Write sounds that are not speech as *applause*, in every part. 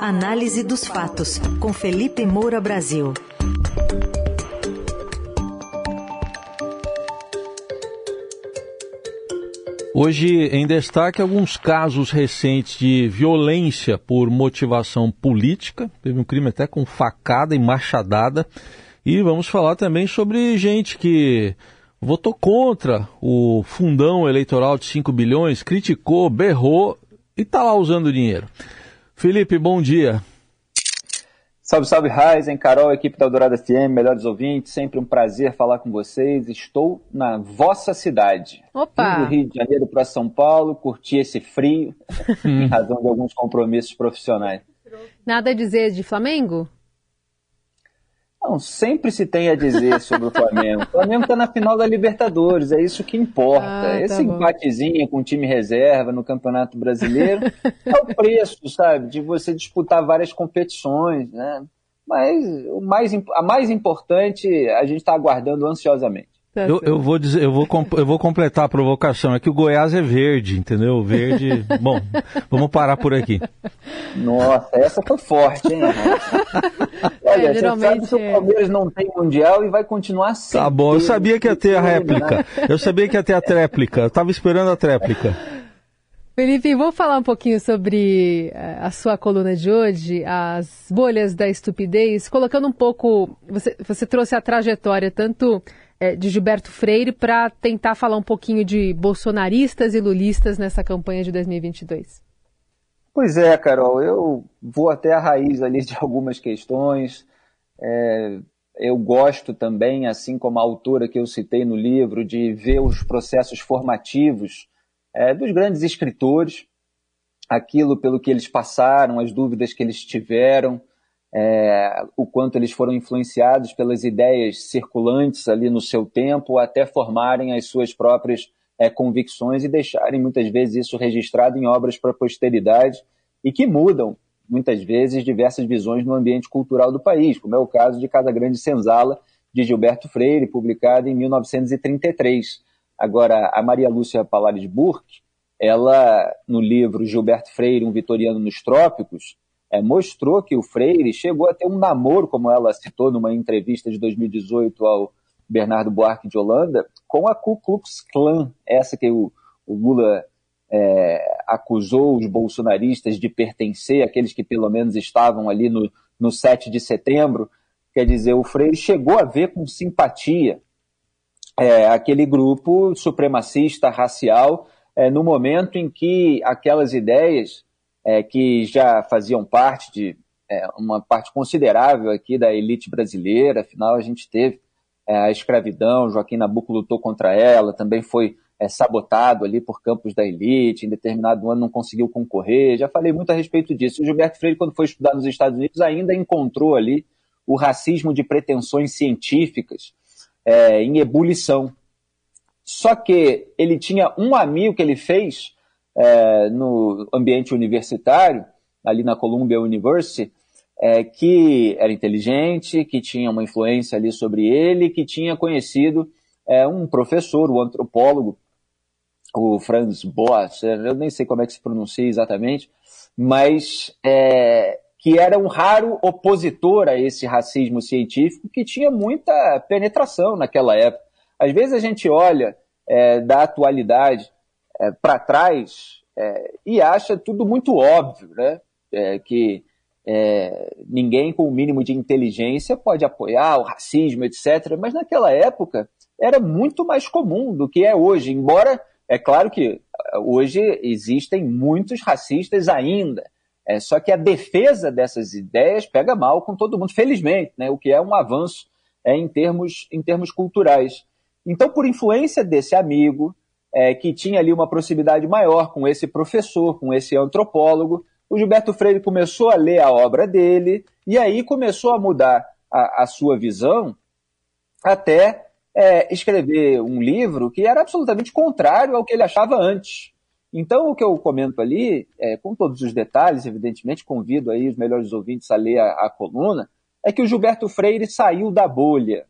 Análise dos fatos, com Felipe Moura Brasil. Hoje, em destaque, alguns casos recentes de violência por motivação política. Teve um crime até com facada e machadada. E vamos falar também sobre gente que votou contra o fundão eleitoral de 5 bilhões, criticou, berrou e está lá usando dinheiro. Felipe, bom dia. Salve, salve, Raizen, Carol, equipe da Eldorado FM, melhores ouvintes, sempre um prazer falar com vocês. Estou na vossa cidade. Opa! do Rio de Janeiro para São Paulo, curti esse frio, em razão de alguns compromissos profissionais. Nada a dizer de Flamengo? Não, sempre se tem a dizer sobre o Flamengo. O Flamengo está na final da Libertadores, é isso que importa. Ah, tá Esse bom. empatezinho com o time reserva no Campeonato Brasileiro é o preço, sabe, de você disputar várias competições, né? Mas o mais, a mais importante a gente está aguardando ansiosamente. Tá Eu, eu vou dizer, eu vou, eu vou completar a provocação. É que o Goiás é verde, entendeu? Verde. *laughs* Bom, vamos parar por aqui. Nossa, essa foi forte, hein? *laughs* Olha, É, você geralmente sabe que o. Palmeiras não tem mundial e vai continuar sem. Tá bom, eu sabia que ia ter a réplica. Eu sabia que ia ter a tréplica. Eu tava esperando a tréplica. Felipe, vou falar um pouquinho sobre eh, a sua coluna de hoje, as bolhas da estupidez, colocando um pouco. Você, você trouxe a trajetória tanto eh, de Gilberto Freire para tentar falar um pouquinho de bolsonaristas e lulistas nessa campanha de 2022. Pois é, Carol, eu vou até a raiz ali de *laughs* algumas questões. É, eu gosto também, assim como a autora que eu citei no livro, de ver os processos formativos é, dos grandes escritores, aquilo pelo que eles passaram, as dúvidas que eles tiveram, é, o quanto eles foram influenciados pelas ideias circulantes ali no seu tempo, até formarem as suas próprias é, convicções e deixarem muitas vezes isso registrado em obras para a posteridade e que mudam muitas vezes diversas visões no ambiente cultural do país, como é o caso de Casa Grande Senzala, de Gilberto Freire, publicado em 1933. Agora, a Maria Lúcia Palares Burke, ela, no livro Gilberto Freire, um vitoriano nos trópicos, é, mostrou que o Freire chegou a ter um namoro, como ela citou numa entrevista de 2018 ao Bernardo Buarque de Holanda, com a Ku Klux Klan, essa que o, o Lula é, acusou os bolsonaristas de pertencer, aqueles que pelo menos estavam ali no, no 7 de setembro. Quer dizer, o Freire chegou a ver com simpatia é, aquele grupo supremacista racial é, no momento em que aquelas ideias é, que já faziam parte de é, uma parte considerável aqui da elite brasileira, afinal a gente teve é, a escravidão, Joaquim Nabuco lutou contra ela, também foi é, sabotado ali por campos da elite, em determinado ano não conseguiu concorrer, já falei muito a respeito disso. O Gilberto Freire, quando foi estudar nos Estados Unidos, ainda encontrou ali o racismo de pretensões científicas é, em ebulição. Só que ele tinha um amigo que ele fez é, no ambiente universitário, ali na Columbia University, é, que era inteligente, que tinha uma influência ali sobre ele, que tinha conhecido é, um professor, o antropólogo, o Franz Boas, eu nem sei como é que se pronuncia exatamente, mas é, que era um raro opositor a esse racismo científico que tinha muita penetração naquela época. Às vezes a gente olha é, da atualidade é, para trás é, e acha tudo muito óbvio, né? É, que é, ninguém com o mínimo de inteligência pode apoiar o racismo, etc. Mas naquela época era muito mais comum do que é hoje, embora é claro que hoje existem muitos racistas ainda. É, só que a defesa dessas ideias pega mal com todo mundo, felizmente, né? o que é um avanço é, em, termos, em termos culturais. Então, por influência desse amigo, é, que tinha ali uma proximidade maior com esse professor, com esse antropólogo, o Gilberto Freire começou a ler a obra dele e aí começou a mudar a, a sua visão até é, escrever um livro que era absolutamente contrário ao que ele achava antes. Então, o que eu comento ali, é, com todos os detalhes, evidentemente, convido aí os melhores ouvintes a ler a, a coluna, é que o Gilberto Freire saiu da bolha.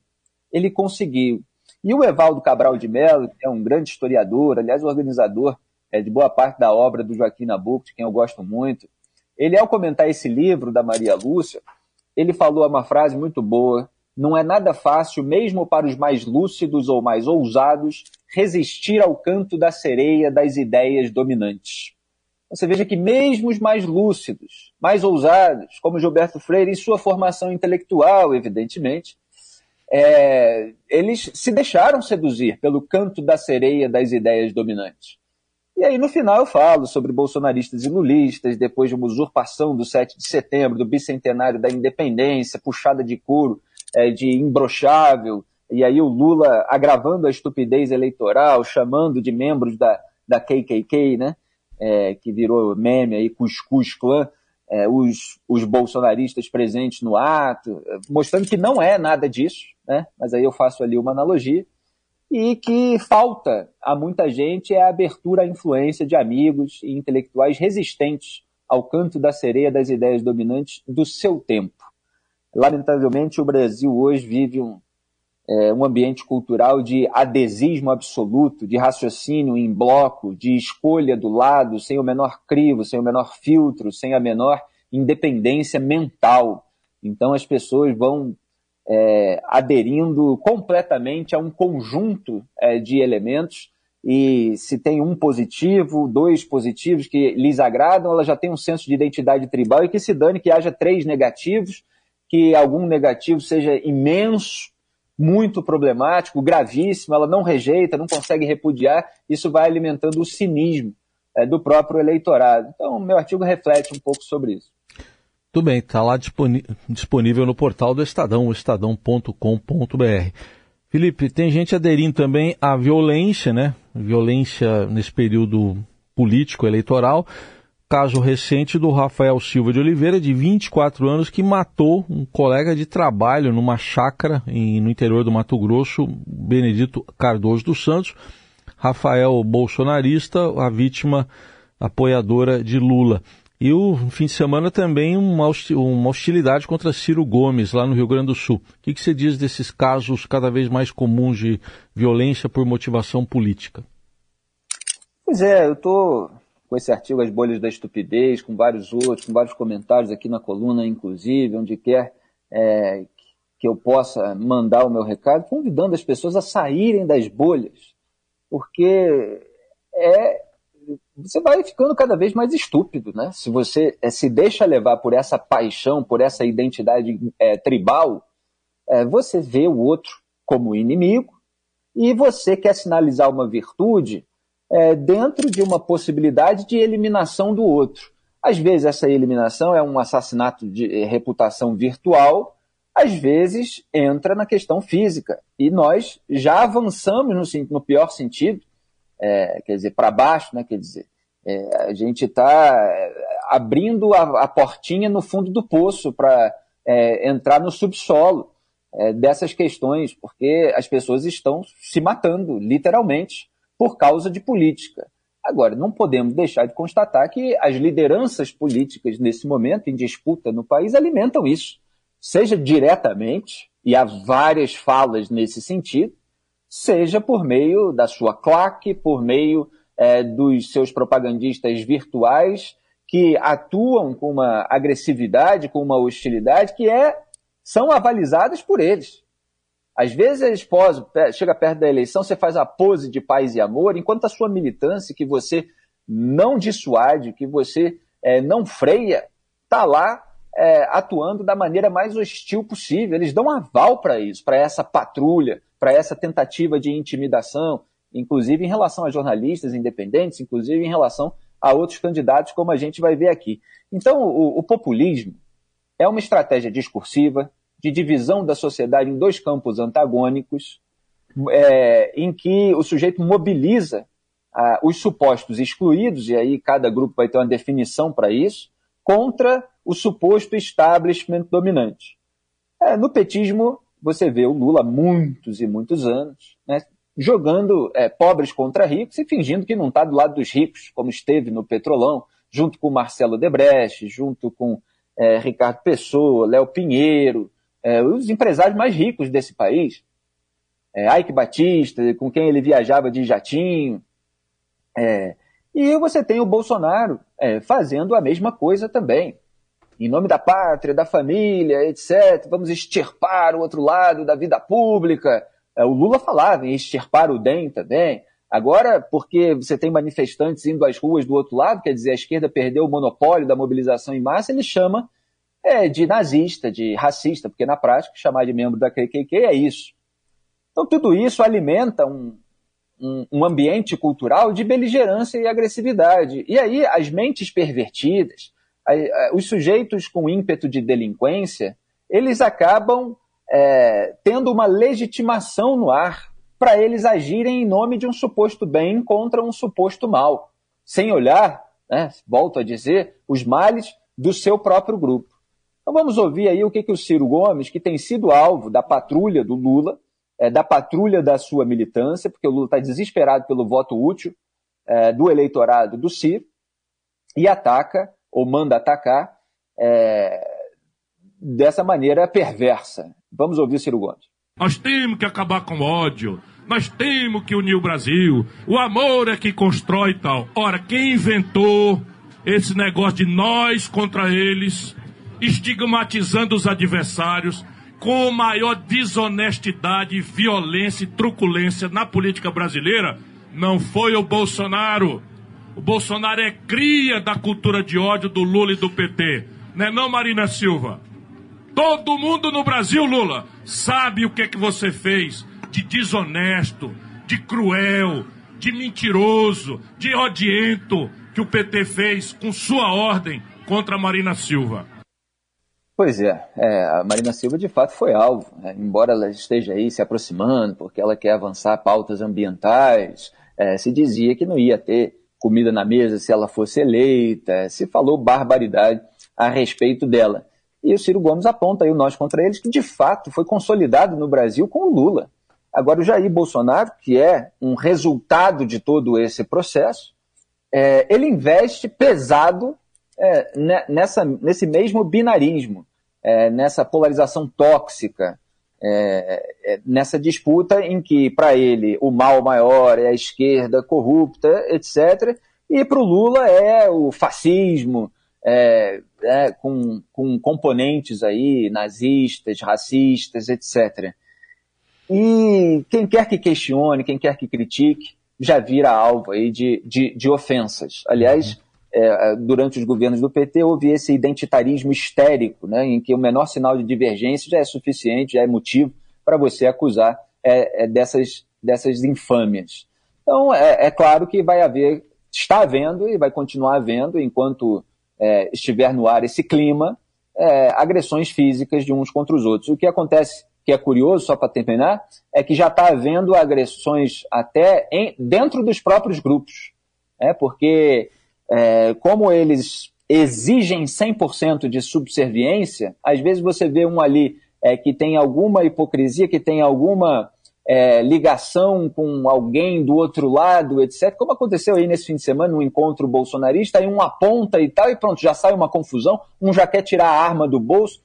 Ele conseguiu. E o Evaldo Cabral de Mello, que é um grande historiador, aliás, organizador é, de boa parte da obra do Joaquim Nabuco, de quem eu gosto muito, ele, ao comentar esse livro da Maria Lúcia, ele falou uma frase muito boa. Não é nada fácil, mesmo para os mais lúcidos ou mais ousados, resistir ao canto da sereia das ideias dominantes. Você veja que mesmo os mais lúcidos, mais ousados, como Gilberto Freire, em sua formação intelectual, evidentemente, é, eles se deixaram seduzir pelo canto da sereia das ideias dominantes. E aí, no final, eu falo sobre bolsonaristas e lulistas, depois de uma usurpação do 7 de setembro, do bicentenário da independência, puxada de couro, é, de imbrochável, e aí o Lula agravando a estupidez eleitoral, chamando de membros da, da KKK, né, é, que virou meme aí, Cuscuz Clã, é, os, os bolsonaristas presentes no ato, mostrando que não é nada disso, né, mas aí eu faço ali uma analogia e que falta a muita gente é a abertura à influência de amigos e intelectuais resistentes ao canto da sereia das ideias dominantes do seu tempo. Lamentavelmente, o Brasil hoje vive um, é, um ambiente cultural de adesismo absoluto, de raciocínio em bloco, de escolha do lado, sem o menor crivo, sem o menor filtro, sem a menor independência mental. Então as pessoas vão é, aderindo completamente a um conjunto é, de elementos e se tem um positivo, dois positivos que lhes agradam, ela já tem um senso de identidade tribal e que se dane que haja três negativos, que algum negativo seja imenso, muito problemático, gravíssimo, ela não rejeita, não consegue repudiar, isso vai alimentando o cinismo é, do próprio eleitorado. Então, meu artigo reflete um pouco sobre isso. Tudo bem, está lá disponível no portal do Estadão, estadão.com.br. Felipe, tem gente aderindo também à violência, né? Violência nesse período político eleitoral. Caso recente do Rafael Silva de Oliveira, de 24 anos, que matou um colega de trabalho numa chácara em, no interior do Mato Grosso, Benedito Cardoso dos Santos. Rafael bolsonarista, a vítima apoiadora de Lula. E o fim de semana também uma, hostilidade contra Ciro Gomes, lá no Rio Grande do Sul. O que, que você diz desses casos cada vez mais comuns de violência por motivação política? Pois é, eu estou com esse artigo As Bolhas da Estupidez, com vários outros, com vários comentários aqui na coluna, inclusive, onde quer é, que eu possa mandar o meu recado, convidando as pessoas a saírem das bolhas, porque é você vai ficando cada vez mais estúpido, né? Se você é, se deixa levar por essa paixão, por essa identidade é, tribal, é, você vê o outro como inimigo e você quer sinalizar uma virtude é, dentro de uma possibilidade de eliminação do outro. Às vezes essa eliminação é um assassinato de é, reputação virtual, às vezes entra na questão física. E nós já avançamos no, no pior sentido é, quer dizer, para baixo, né? Quer dizer, é, a gente está é, abrindo a, a, portinha no fundo do poço para é, entrar no subsolo é, dessas questões, porque as pessoas estão se matando, literalmente, por causa de política. Agora, não podemos deixar de constatar que as lideranças políticas nesse momento, em disputa no país, alimentam isso, seja diretamente, e há várias falas nesse sentido, seja por meio da sua claque, por meio é, dos seus propagandistas virtuais, que atuam com uma agressividade, com uma hostilidade que é, são avalizadas por eles. Às vezes eles posam, chega perto da eleição, você faz a pose de paz e amor, enquanto a sua militância, que você não dissuade, que você é, não freia, está lá é, atuando da maneira mais hostil possível. Eles dão aval para isso, para essa patrulha, para essa tentativa de intimidação, inclusive em relação a jornalistas independentes, inclusive em relação a outros candidatos, como a gente vai ver aqui. Então, o, o populismo é uma estratégia discursiva de divisão da sociedade em dois campos antagônicos, é, em que o sujeito mobiliza ah, os supostos excluídos, e aí cada grupo vai ter uma definição para isso, contra o suposto establishment dominante. É, no petismo, você vê o Lula muitos e muitos anos, né, jogando é, pobres contra ricos e fingindo que não está do lado dos ricos, como esteve no Petrolão, junto com Marcelo Debrecht, junto com é, Ricardo Pessoa, Léo Pinheiro, é, os empresários mais ricos desse país. É, Ike Batista, com quem ele viajava de jatinho. É, E você tem o Bolsonaro é, fazendo a mesma coisa também. Em nome da pátria, da família, etc. Vamos extirpar o outro lado da vida pública. É, o Lula falava em extirpar o DEM também. Agora, porque você tem manifestantes indo às ruas do outro lado, quer dizer, a esquerda perdeu o monopólio da mobilização em massa, ele chama é, de nazista, de racista, porque na prática chamar de membro da KKK é isso. Então tudo isso alimenta um, um, um ambiente cultural de beligerância e agressividade. E aí as mentes pervertidas, os sujeitos com ímpeto de delinquência, eles acabam é, tendo uma legitimação no ar para eles agirem em nome de um suposto bem contra um suposto mal, sem olhar, né, volto a dizer, os males do seu próprio grupo. Então vamos ouvir aí o que, que o Ciro Gomes, que tem sido alvo da patrulha do Lula, é, da patrulha da sua militância, porque o Lula está desesperado pelo voto útil é, do eleitorado do Ciro, e ataca, ou manda atacar, é, dessa maneira perversa. Vamos ouvir Ciro Gomes. Nós temos que acabar com o ódio. Nós temos que unir o Brasil. O amor é que constrói tal. Ora, quem inventou esse negócio de nós contra eles, estigmatizando os adversários, com maior desonestidade, violência e truculência na política brasileira, não foi o Bolsonaro. O Bolsonaro é cria da cultura de ódio do Lula e do PT. Não é não, Marina Silva? Todo mundo no Brasil, Lula, sabe o que é que você fez de desonesto, de cruel, de mentiroso, de odiento que o PT fez com sua ordem contra a Marina Silva. Pois é, é, a Marina Silva de fato foi alvo, né? embora ela esteja aí se aproximando, porque ela quer avançar pautas ambientais, é, se dizia que não ia ter comida na mesa se ela fosse eleita, se falou barbaridade a respeito dela. E o Ciro Gomes aponta aí o nós contra eles, que de fato foi consolidado no Brasil com o Lula. Agora, o Jair Bolsonaro, que é um resultado de todo esse processo, é, ele investe pesado é, nessa, nesse mesmo binarismo é, nessa polarização tóxica, é, é, nessa disputa em que, para ele, o mal maior é a esquerda corrupta, etc., e para o Lula é o fascismo, é, é, com, com componentes aí nazistas, racistas, etc. E quem quer que questione, quem quer que critique, já vira alvo aí de, de, de ofensas. Aliás, é, durante os governos do PT, houve esse identitarismo histérico, né, em que o menor sinal de divergência já é suficiente, já é motivo para você acusar é, é dessas, dessas infâmias. Então, é, é, claro que vai haver, está havendo e vai continuar havendo, enquanto é, estiver no ar esse clima, é, agressões físicas de uns contra os outros. O que acontece, que é curioso, só para terminar, é que já está havendo agressões até em, dentro dos próprios grupos. É, porque é, como eles exigem 100% de subserviência, às vezes você vê um ali é, que tem alguma hipocrisia, que tem alguma é, ligação com alguém do outro lado, etc. Como aconteceu aí nesse fim de semana, no encontro bolsonarista, aí um aponta e tal, e pronto, já sai uma confusão, um já quer tirar a arma do bolso.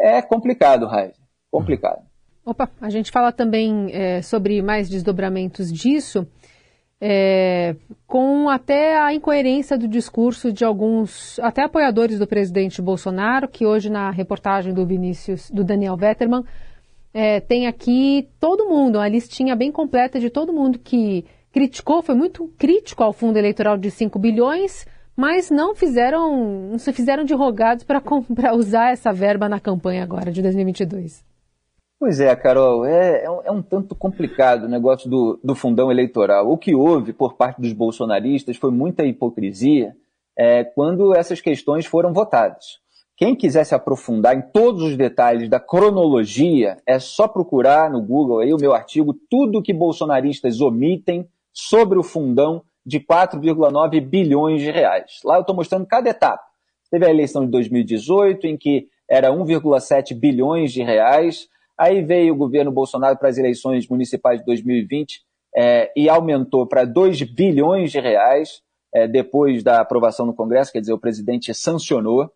É complicado, Raiz. Complicado. Opa, a gente fala também é, sobre mais desdobramentos disso é, com até a incoerência do discurso de alguns, até apoiadores do presidente Bolsonaro, que hoje na reportagem do Vinícius, do Daniel Vetterman, é, tem aqui todo mundo, uma listinha bem completa de todo mundo que criticou, foi muito crítico ao fundo eleitoral de 5 bilhões, mas não fizeram, não se fizeram de rogados para *laughs* usar essa verba na campanha agora de 2022. Pois é, Carol, é, é, um, é um tanto complicado o negócio do, do fundão eleitoral. O que houve por parte dos bolsonaristas foi muita hipocrisia é, quando essas questões foram votadas. Quem quiser se aprofundar em todos os detalhes da cronologia, é só procurar no Google aí o meu artigo Tudo que bolsonaristas omitem sobre o fundão de 4,9 bilhões de reais. Lá eu estou mostrando cada etapa. Teve a eleição de 2018, em que era 1,7 bilhões de reais. Aí veio o governo Bolsonaro para as eleições municipais de 2020 é, e aumentou para 2 bilhões de reais é, depois da aprovação no Congresso, quer dizer, o presidente sancionou.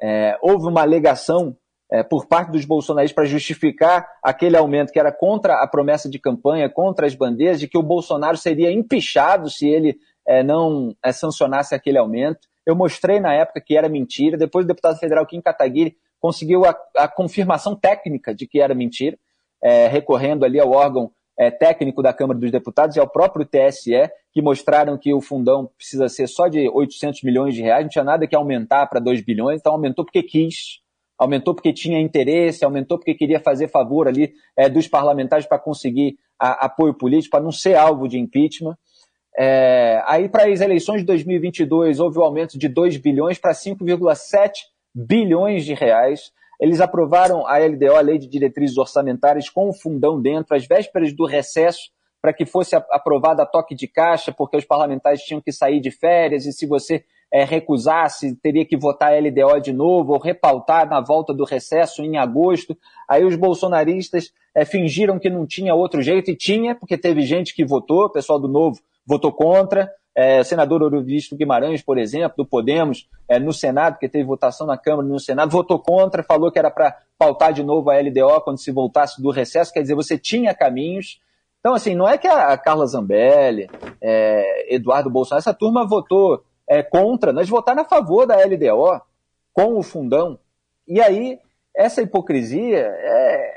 É, houve uma alegação é, por parte dos bolsonaristas para justificar aquele aumento que era contra a promessa de campanha, contra as bandeiras, de que o Bolsonaro seria empichado se ele é, não é, sancionasse aquele aumento. Eu mostrei na época que era mentira. Depois o deputado federal Kim Kataguiri conseguiu a, a confirmação técnica de que era mentira, é, recorrendo ali ao órgão é, técnico da Câmara dos Deputados e ao próprio TSE, que mostraram que o fundão precisa ser só de 800 milhões de reais, não tinha nada que aumentar para 2 bilhões, então aumentou porque quis, aumentou porque tinha interesse, aumentou porque queria fazer favor ali é, dos parlamentares para conseguir a, apoio político, para não ser alvo de impeachment. É, aí, para as eleições de 2022, houve o um aumento de 2 bilhões para 5,7 bilhões de reais. Eles aprovaram a LDO, a Lei de Diretrizes Orçamentárias, com o fundão dentro, às vésperas do recesso, para que fosse aprovada a toque de caixa, porque os parlamentares tinham que sair de férias, e se você é, recusasse, teria que votar a LDO de novo, ou repautar na volta do recesso em agosto. Aí os bolsonaristas é, fingiram que não tinha outro jeito, e tinha, porque teve gente que votou, o pessoal do Novo votou contra, é, senador Orovisto Guimarães, por exemplo, do Podemos, é, no Senado, que teve votação na Câmara e no Senado, votou contra, falou que era para pautar de novo a LDO quando se voltasse do recesso, quer dizer, você tinha caminhos. Então, assim, não é que a Carla Zambelli, é, Eduardo Bolsonaro, essa turma votou é, contra, nós votaram a favor da LDO, com o fundão. E aí, essa hipocrisia é,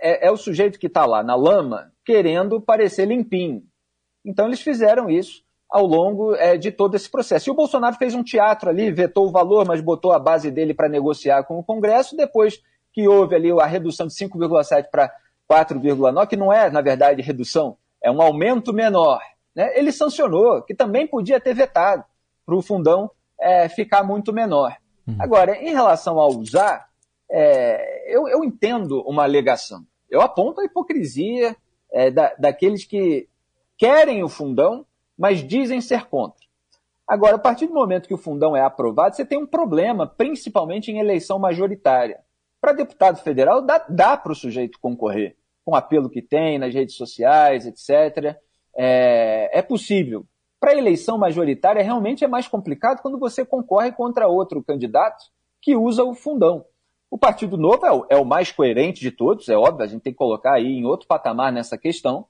é, é o sujeito que está lá na lama querendo parecer limpinho. Então, eles fizeram isso ao longo é, de todo esse processo. E o Bolsonaro fez um teatro ali, vetou o valor, mas botou a base dele para negociar com o Congresso, depois que houve ali a redução de 5,7 para 4,9, que não é, na verdade, redução, é um aumento menor. Né? Ele sancionou, que também podia ter vetado, para o fundão é, ficar muito menor. Uhum. Agora, em relação ao usar, é, eu, eu, entendo uma alegação. Eu aponto a hipocrisia é, da, daqueles que querem o fundão, mas dizem ser contra. Agora, a partir do momento que o fundão é aprovado, você tem um problema, principalmente em eleição majoritária. Para deputado federal, dá, dá para o sujeito concorrer, com o apelo que tem nas redes sociais, etc. É, é possível. Para eleição majoritária, realmente é mais complicado quando você concorre contra outro candidato que usa o fundão. O Partido Novo é o, é o mais coerente de todos, é óbvio, a gente tem que colocar aí em outro patamar nessa questão.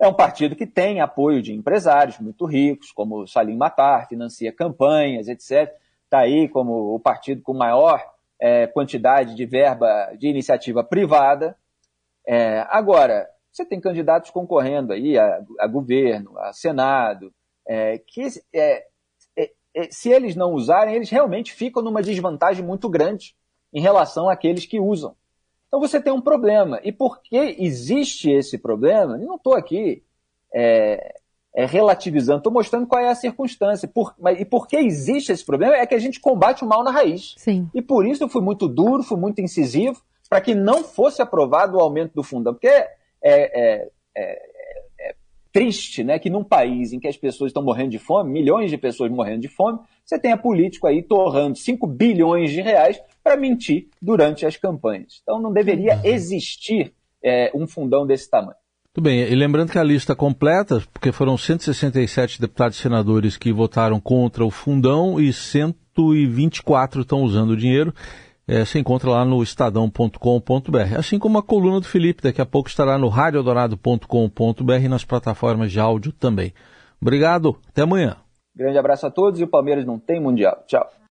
É um partido que tem apoio de empresários muito ricos, como Salim Matar, financia campanhas, etc. Está aí como o partido com maior é, quantidade de verba de iniciativa privada. É, agora, você tem candidatos concorrendo aí a, a governo, a Senado, é, que é, é, é, se eles não usarem, eles realmente ficam numa desvantagem muito grande em relação àqueles que usam. Então você tem um problema. E por que existe esse problema? Eu não estou aqui é, é, relativizando, estou mostrando qual é a circunstância. Por, mas, e por que existe esse problema? É que a gente combate o mal na raiz. Sim. E por isso eu fui muito duro, fui muito incisivo, para que não fosse aprovado o aumento do fundão. Porque é, é, é, é triste né, que num país em que as pessoas estão morrendo de fome, milhões de pessoas morrendo de fome, você tenha político aí torrando 5 bilhões de reais para mentir durante as campanhas. Então não deveria uhum. existir é, um fundão desse tamanho. Tudo bem, e lembrando que a lista completa, porque foram 167 deputados e senadores que votaram contra o fundão e 124 estão usando o dinheiro, é, se encontra lá no estadão.com.br. Assim como a coluna do Felipe, daqui a pouco estará no radiodorado.com.br e nas plataformas de áudio também. Obrigado, até amanhã. Grande abraço a todos e o Palmeiras não tem Mundial. Tchau.